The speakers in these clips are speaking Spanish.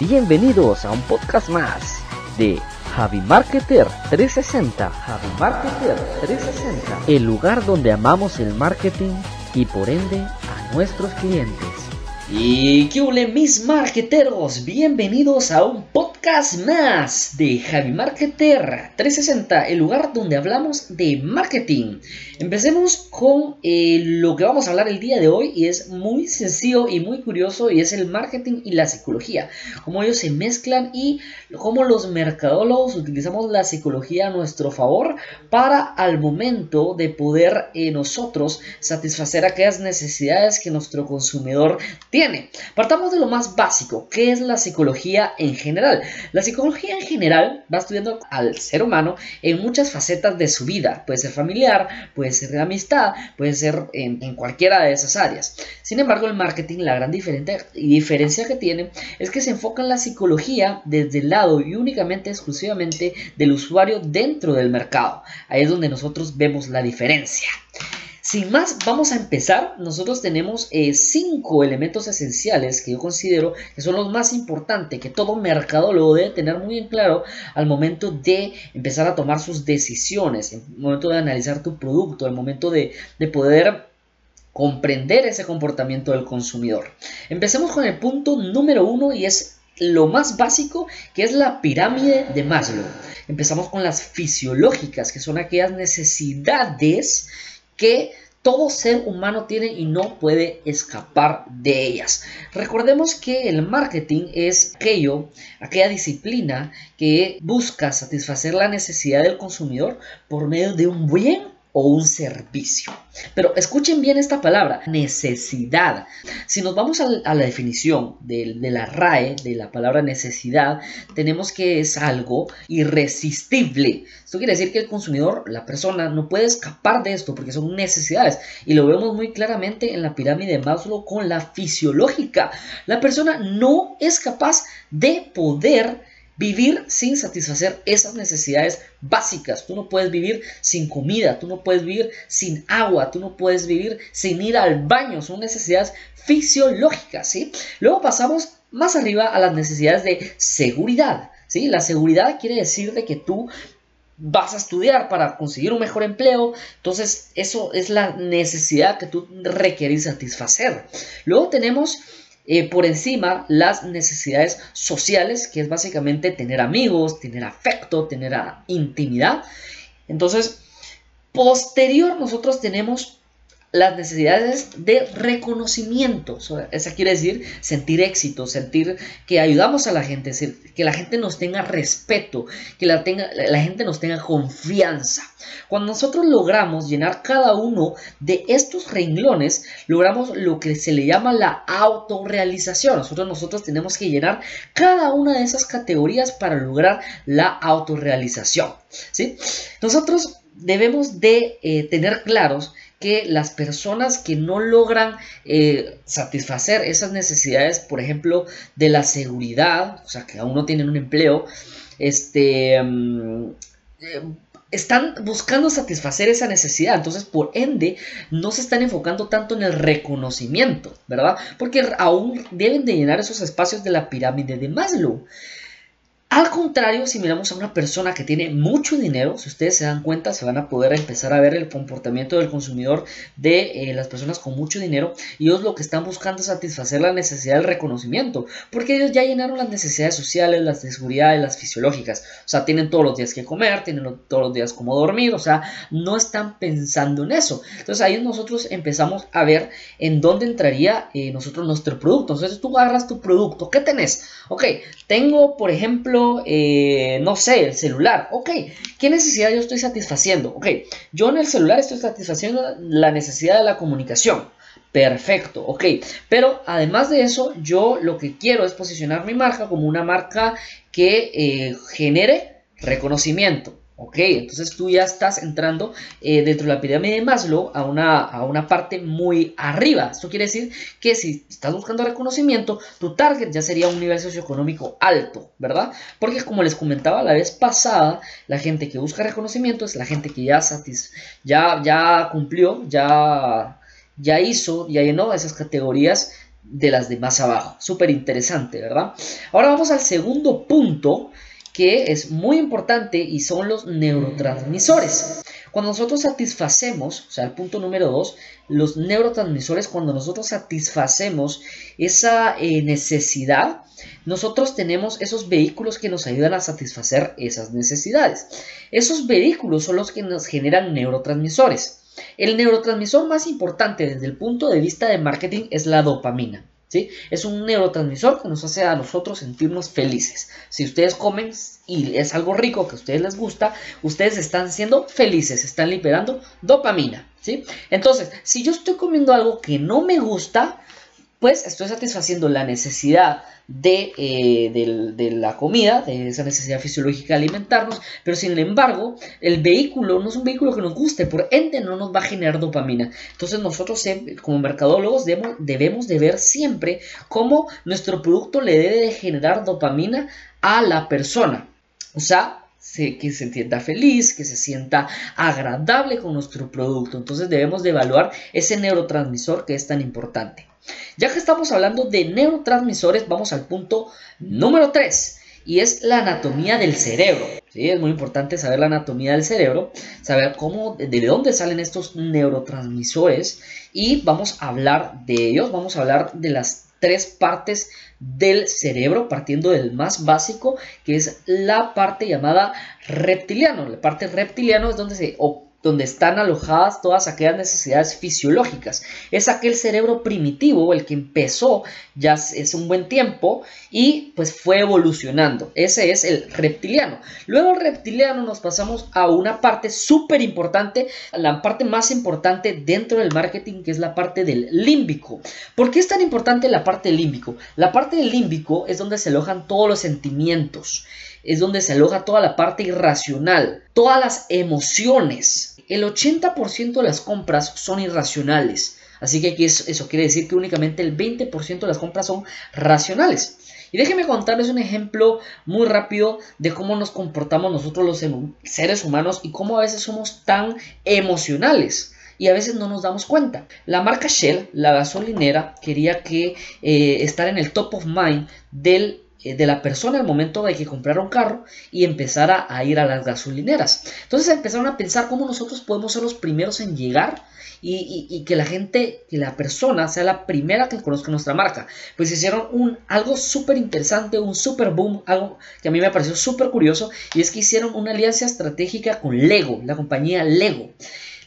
Bienvenidos a un podcast más de Javi Marketer 360. Javi Marketer 360. El lugar donde amamos el marketing y por ende a nuestros clientes. Y qué ole mis marketeros, bienvenidos a un podcast más de Javi Marketer 360, el lugar donde hablamos de marketing. Empecemos con eh, lo que vamos a hablar el día de hoy y es muy sencillo y muy curioso y es el marketing y la psicología, cómo ellos se mezclan y cómo los mercadólogos utilizamos la psicología a nuestro favor para al momento de poder eh, nosotros satisfacer aquellas necesidades que nuestro consumidor tiene Partamos de lo más básico, ¿qué es la psicología en general? La psicología en general va estudiando al ser humano en muchas facetas de su vida. Puede ser familiar, puede ser de amistad, puede ser en, cualquiera de esas áreas. Sin embargo, el marketing, la gran diferencia que tiene es que se enfoca en la psicología desde el lado y únicamente, exclusivamente del usuario dentro del mercado. Ahí es donde nosotros vemos la diferencia. Sin más, vamos a empezar. Nosotros tenemos eh, cinco elementos esenciales que yo considero que son los más importantes, que todo mercadólogo debe tener muy en claro al momento de empezar a tomar sus decisiones, el momento de analizar tu producto, al momento de, de poder comprender ese comportamiento del consumidor. Empecemos con el punto número uno y es lo más básico que es la pirámide de Maslow. Empezamos con las fisiológicas, que son aquellas necesidades que todo ser humano tiene y no puede escapar de ellas. Recordemos que el marketing es aquello, aquella disciplina que busca satisfacer la necesidad del consumidor por medio de un bien o un servicio. Pero escuchen bien esta palabra, necesidad. Si nos vamos a, la definición de, la RAE, de la palabra necesidad, tenemos que es algo irresistible. Esto quiere decir que el consumidor, la persona, no puede escapar de esto porque son necesidades. Y lo vemos muy claramente en la pirámide de Maslow con la fisiológica. La persona no es capaz de poder vivir sin satisfacer esas necesidades básicas. Tú no puedes vivir sin comida, tú no puedes vivir sin agua, tú no puedes vivir sin ir al baño. Son necesidades fisiológicas, ¿sí? Luego pasamos más arriba a las necesidades de seguridad, ¿sí? La seguridad quiere decir de que tú vas a estudiar para conseguir un mejor empleo, entonces eso es la necesidad que tú requieres satisfacer. Luego tenemos eh, por encima las necesidades sociales, que es básicamente tener amigos, tener afecto, tener intimidad. Entonces, posterior nosotros tenemos las necesidades de reconocimiento. Esa quiere decir sentir éxito, sentir que ayudamos a la gente, que la gente nos tenga respeto, que la gente nos tenga confianza. Cuando nosotros logramos llenar cada uno de estos renglones, logramos lo que se le llama la autorrealización. Nosotros, nosotros tenemos que llenar cada una de esas categorías para lograr la autorrealización. ¿sí? Nosotros debemos de eh, tener claros que las personas que no logran eh, satisfacer esas necesidades, por ejemplo, de la seguridad, o sea, que aún no tienen un empleo, este, mm, eh, están buscando satisfacer esa necesidad. Entonces, por ende, no se están enfocando tanto en el reconocimiento, ¿verdad? Porque aún deben de llenar esos espacios de la pirámide de Maslow. Al contrario, si miramos a una persona que tiene mucho dinero, si ustedes se dan cuenta, se van a poder empezar a ver el comportamiento del consumidor de eh, las personas con mucho dinero y ellos lo que están buscando es satisfacer la necesidad del reconocimiento, porque ellos ya llenaron las necesidades sociales, las de seguridad las fisiológicas. O sea, tienen todos los días que comer, tienen todos los días como dormir, o sea, no están pensando en eso. Entonces ahí nosotros empezamos a ver en dónde entraría eh, nosotros nuestro producto. Entonces tú agarras tu producto, ¿qué tenés? Ok, tengo, por ejemplo, eh, no sé, el celular. Ok, ¿qué necesidad yo estoy satisfaciendo? Ok, yo en el celular estoy satisfaciendo la necesidad de la comunicación. Perfecto, ok. Pero además de eso, yo lo que quiero es posicionar mi marca como una marca que eh, genere reconocimiento. Ok, entonces tú ya estás entrando eh, dentro de la pirámide de Maslow a una, a una parte muy arriba. Esto quiere decir que si estás buscando reconocimiento, tu target ya sería un nivel socioeconómico alto, ¿verdad? Porque como les comentaba la vez pasada, la gente que busca reconocimiento es la gente que ya, satis ya, ya cumplió, ya, ya hizo, ya llenó esas categorías de las de más abajo. Súper interesante, ¿verdad? Ahora vamos al segundo punto que es muy importante y son los neurotransmisores. Cuando nosotros satisfacemos, o sea, el punto número dos, los neurotransmisores, cuando nosotros satisfacemos esa eh, necesidad, nosotros tenemos esos vehículos que nos ayudan a satisfacer esas necesidades. Esos vehículos son los que nos generan neurotransmisores. El neurotransmisor más importante desde el punto de vista de marketing es la dopamina. ¿Sí? Es un neurotransmisor que nos hace a nosotros sentirnos felices. Si ustedes comen y es algo rico que a ustedes les gusta, ustedes están siendo felices, están liberando dopamina, ¿sí? Entonces, si yo estoy comiendo algo que no me gusta, pues estoy satisfaciendo la necesidad eh, de, la comida, de esa necesidad fisiológica de alimentarnos, pero sin embargo, el vehículo no es un vehículo que nos guste, por ende no nos va a generar dopamina. Entonces nosotros como mercadólogos debemos, debemos de ver siempre cómo nuestro producto le debe de generar dopamina a la persona. O sea, que se sienta feliz, que se sienta agradable con nuestro producto. Entonces debemos de evaluar ese neurotransmisor que es tan importante. Ya que estamos hablando de neurotransmisores, vamos al punto número 3 y es la anatomía del cerebro. ¿sí? Es muy importante saber la anatomía del cerebro, saber cómo, de dónde salen estos neurotransmisores y vamos a hablar de ellos, vamos a hablar de las tres partes del cerebro, partiendo del más básico, que es la parte llamada reptiliano. La parte reptiliano es donde se donde están alojadas todas aquellas necesidades fisiológicas. Es aquel cerebro primitivo, el que empezó ya es un buen tiempo y pues fue evolucionando. Ese es el reptiliano. Luego reptiliano nos pasamos a una parte súper importante, la parte más importante dentro del marketing, que es la parte del límbico. ¿Por qué es tan importante la parte límbico? La parte del límbico es donde se alojan todos los sentimientos es donde se aloja toda la parte irracional, todas las emociones. El 80% de las compras son irracionales. Así que eso, quiere decir que únicamente el 20% de las compras son racionales. Y déjenme contarles un ejemplo muy rápido de cómo nos comportamos nosotros los seres humanos y cómo a veces somos tan emocionales y a veces no nos damos cuenta. La marca Shell, la gasolinera, quería que eh, estar en el top of mind del de la persona al momento de que comprara un carro y empezara a ir a las gasolineras. Entonces empezaron a pensar cómo nosotros podemos ser los primeros en llegar y, que la gente, que la persona sea la primera que conozca nuestra marca. Pues hicieron un, algo súper interesante, un super boom, algo que a mí me pareció súper curioso y es que hicieron una alianza estratégica con Lego, la compañía Lego.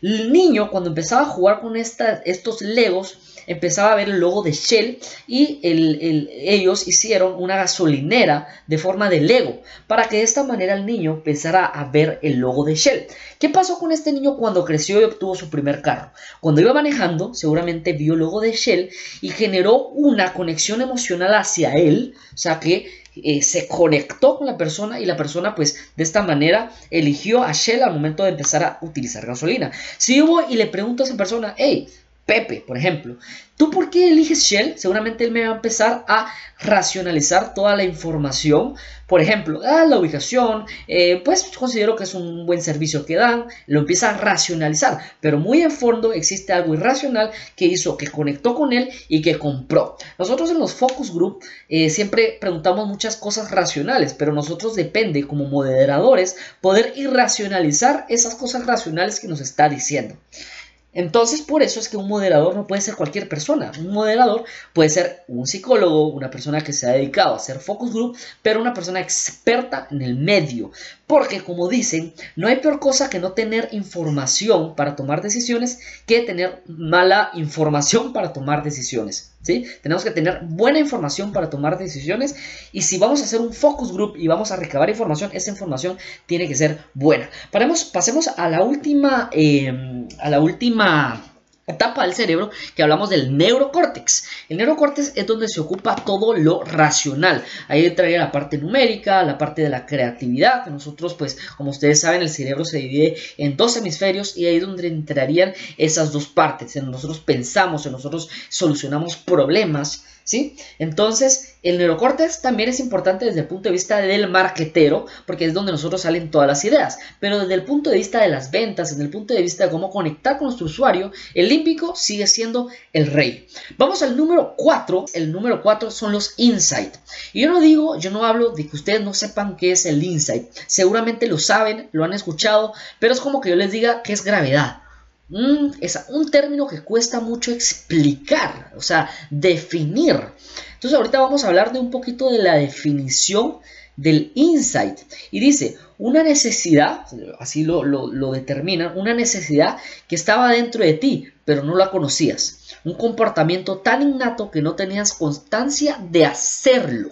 El niño cuando empezaba a jugar con estos Legos, empezaba a ver el logo de Shell y ellos hicieron una gasolinera de forma de Lego para que de esta manera el niño empezara a ver el logo de Shell. ¿Qué pasó con este niño cuando creció y obtuvo su primer carro? Cuando iba manejando, seguramente vio el logo de Shell y generó una conexión emocional hacia él, o sea que eh, se conectó con la persona y la persona pues de esta manera eligió a Shell al momento de empezar a utilizar gasolina. Si yo voy y le pregunto a esa persona, hey, Pepe, por ejemplo, ¿tú por qué eliges Shell? Seguramente él me va a empezar a racionalizar toda la información. Por ejemplo, ah, la ubicación, eh, pues considero que es un buen servicio que dan, lo empieza a racionalizar, pero muy en fondo existe algo irracional que hizo que conectó con él y que compró. Nosotros en los focus group eh, siempre preguntamos muchas cosas racionales, pero nosotros depende como moderadores poder irracionalizar esas cosas racionales que nos está diciendo. Entonces, por eso es que un moderador no puede ser cualquier persona. Un moderador puede ser un psicólogo, una persona que se ha dedicado a hacer focus group, pero una persona experta en el medio. Porque, como dicen, no hay peor cosa que no tener información para tomar decisiones que tener mala información para tomar decisiones. ¿Sí? Tenemos que tener buena información para tomar decisiones y si vamos a hacer un focus group y vamos a recabar información, esa información tiene que ser buena. pasemos a la última, em, a la última etapa del cerebro que hablamos del neurocórtex. El neurocórtex es donde se ocupa todo lo racional. Ahí entraría la parte numérica, la parte de la creatividad. Nosotros, pues, como ustedes saben, el cerebro se divide en dos hemisferios y ahí es donde entrarían esas dos partes. En nosotros pensamos, en nosotros solucionamos problemas Entonces, el neurocórtex también es importante desde el punto de vista del marquetero, porque es donde nosotros salen todas las ideas, pero desde el punto de vista de las ventas, desde el punto de vista de cómo conectar con nuestro usuario, el límbico sigue siendo el rey. Vamos al número 4, el número 4 son los insights. Y yo no digo, yo no hablo de que ustedes no sepan qué es el insight, seguramente lo saben, lo han escuchado, pero es como que yo les diga que es gravedad. Mm, es un término que cuesta mucho explicar, o sea, definir. Entonces ahorita vamos a hablar de un poquito de la definición del insight. Y dice, una necesidad, así lo, lo, determinan, una necesidad que estaba dentro de ti, pero no la conocías. Un comportamiento tan innato que no tenías constancia de hacerlo.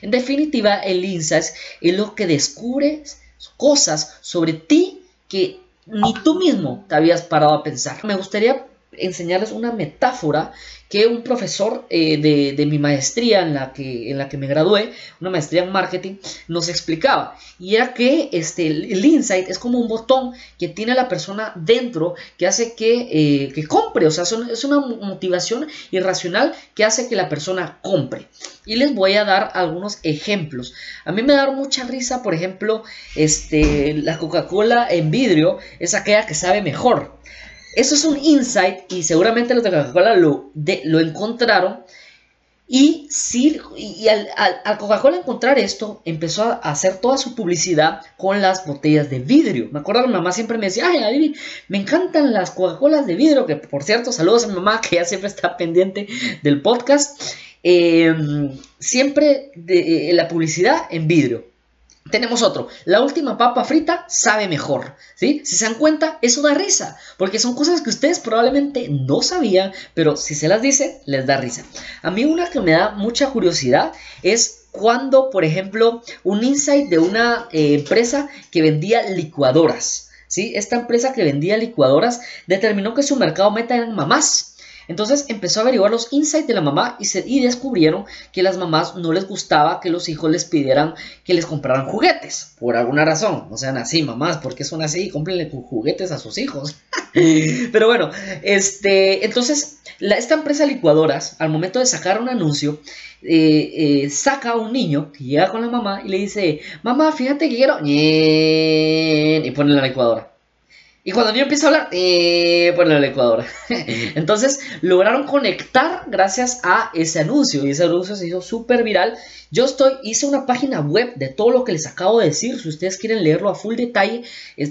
En definitiva, el insight es lo que descubres cosas sobre ti que ni tú mismo te habías parado a pensar. Me gustaría enseñarles una metáfora que un profesor eh, de, mi maestría en la, que, en la que me gradué, una maestría en marketing, nos explicaba. Y era que este, el insight es como un botón que tiene la persona dentro que hace que, eh, compre. O sea, es una motivación irracional que hace que la persona compre. Y les voy a dar algunos ejemplos. A mí me da mucha risa, por ejemplo, este, la Coca-Cola en vidrio es aquella que sabe mejor. Eso es un insight y seguramente los de Coca-Cola lo, encontraron. Y, sí, y al, Coca-Cola encontrar esto, empezó a hacer toda su publicidad con las botellas de vidrio. Me acuerdo que mi mamá siempre me decía, ay, me encantan las Coca-Colas de vidrio, que por cierto, saludos a mi mamá que ya siempre está pendiente del podcast. Em, siempre eh, la publicidad en vidrio. Tenemos otro, la última papa frita sabe mejor, ¿sí? Si se dan cuenta, eso da risa, porque son cosas que ustedes probablemente no sabían, pero si se las dice, les da risa. A mí una que me da mucha curiosidad es cuando, por ejemplo, un insight de una eh, empresa que vendía licuadoras, ¿sí? Esta empresa que vendía licuadoras determinó que su mercado meta eran mamás. Entonces empezó a averiguar los insights de la mamá y, y descubrieron que las mamás no les gustaba que los hijos les pidieran que les compraran juguetes, por alguna razón. No sean así, mamás, porque son así, cómprenle juguetes a sus hijos. Pero bueno, este, entonces esta empresa licuadoras, al momento de sacar un anuncio, eh, eh, saca a un niño que llega con la mamá y le dice, mamá, fíjate que quiero... Y pone la licuadora. Y cuando yo empiezo a hablar, eh, por el Ecuador. Entonces lograron conectar gracias a ese anuncio. Y ese anuncio se hizo súper viral. Yo estoy, hice una página web de todo lo que les acabo de decir. Si ustedes quieren leerlo a full detalle,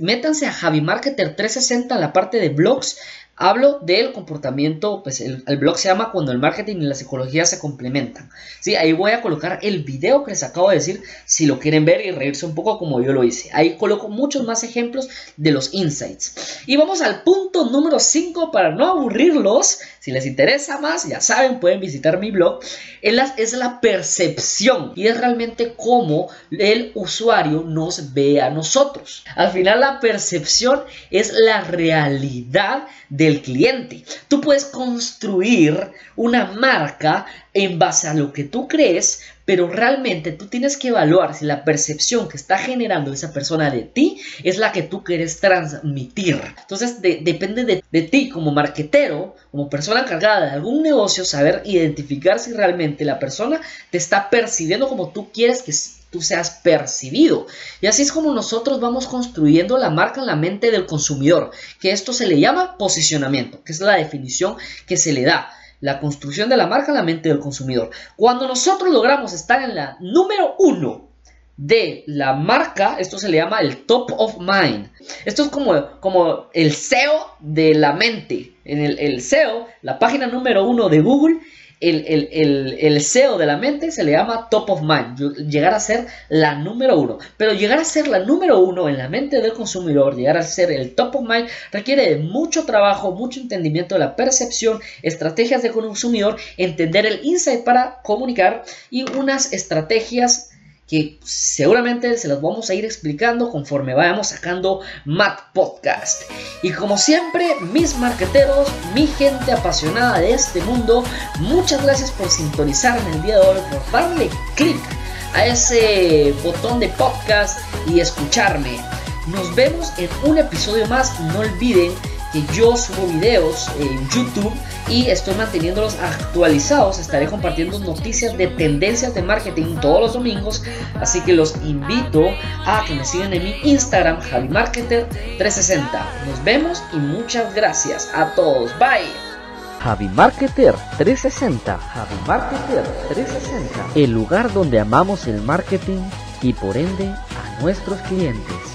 métanse a Javi Marketer 360 en la parte de blogs. Hablo del comportamiento, pues el, blog se llama Cuando el marketing y la psicología se complementan. Sí, ahí voy a colocar el video que les acabo de decir, si lo quieren ver y reírse un poco como yo lo hice. Ahí coloco muchos más ejemplos de los insights. Y vamos al punto número 5 para no aburrirlos. Si les interesa más, ya saben, pueden visitar mi blog. Es la percepción y es realmente cómo el usuario nos ve a nosotros. Al final la percepción es la realidad del cliente. Tú puedes construir una marca en base a lo que tú crees, pero realmente tú tienes que evaluar si la percepción que está generando esa persona de ti es la que tú quieres transmitir. Entonces depende de, de, ti como marquetero, como persona encargada de algún negocio, saber identificar si realmente la persona te está percibiendo como tú quieres que tú seas percibido. Y así es como nosotros vamos construyendo la marca en la mente del consumidor, que esto se le llama posicionamiento, que es la definición que se le da. La construcción de la marca en la mente del consumidor. Cuando nosotros logramos estar en la número uno de la marca, esto se le llama el top of mind. Esto es como, como el SEO de la mente. En el, el SEO, la página número uno de Google, el, el, SEO de la mente se le llama top of mind, llegar a ser la número uno. Pero llegar a ser la número uno en la mente del consumidor, llegar a ser el top of mind, requiere de mucho trabajo, mucho entendimiento de la percepción, estrategias de consumidor, entender el insight para comunicar y unas estrategias que seguramente se las vamos a ir explicando conforme vayamos sacando Matt Podcast. Y como siempre, mis marqueteros, mi gente apasionada de este mundo, muchas gracias por sintonizarme el día de hoy, por darle clic a ese botón de podcast y escucharme. Nos vemos en un episodio más. No olviden que yo subo videos en YouTube y estoy manteniéndolos actualizados. Estaré compartiendo noticias de tendencias de marketing todos los domingos, así que los invito a que me sigan en mi Instagram, JaviMarketer360. Nos vemos y muchas gracias a todos. Bye. Javi Marketer 360, Javi Marketer 360, el lugar donde amamos el marketing y por ende a nuestros clientes.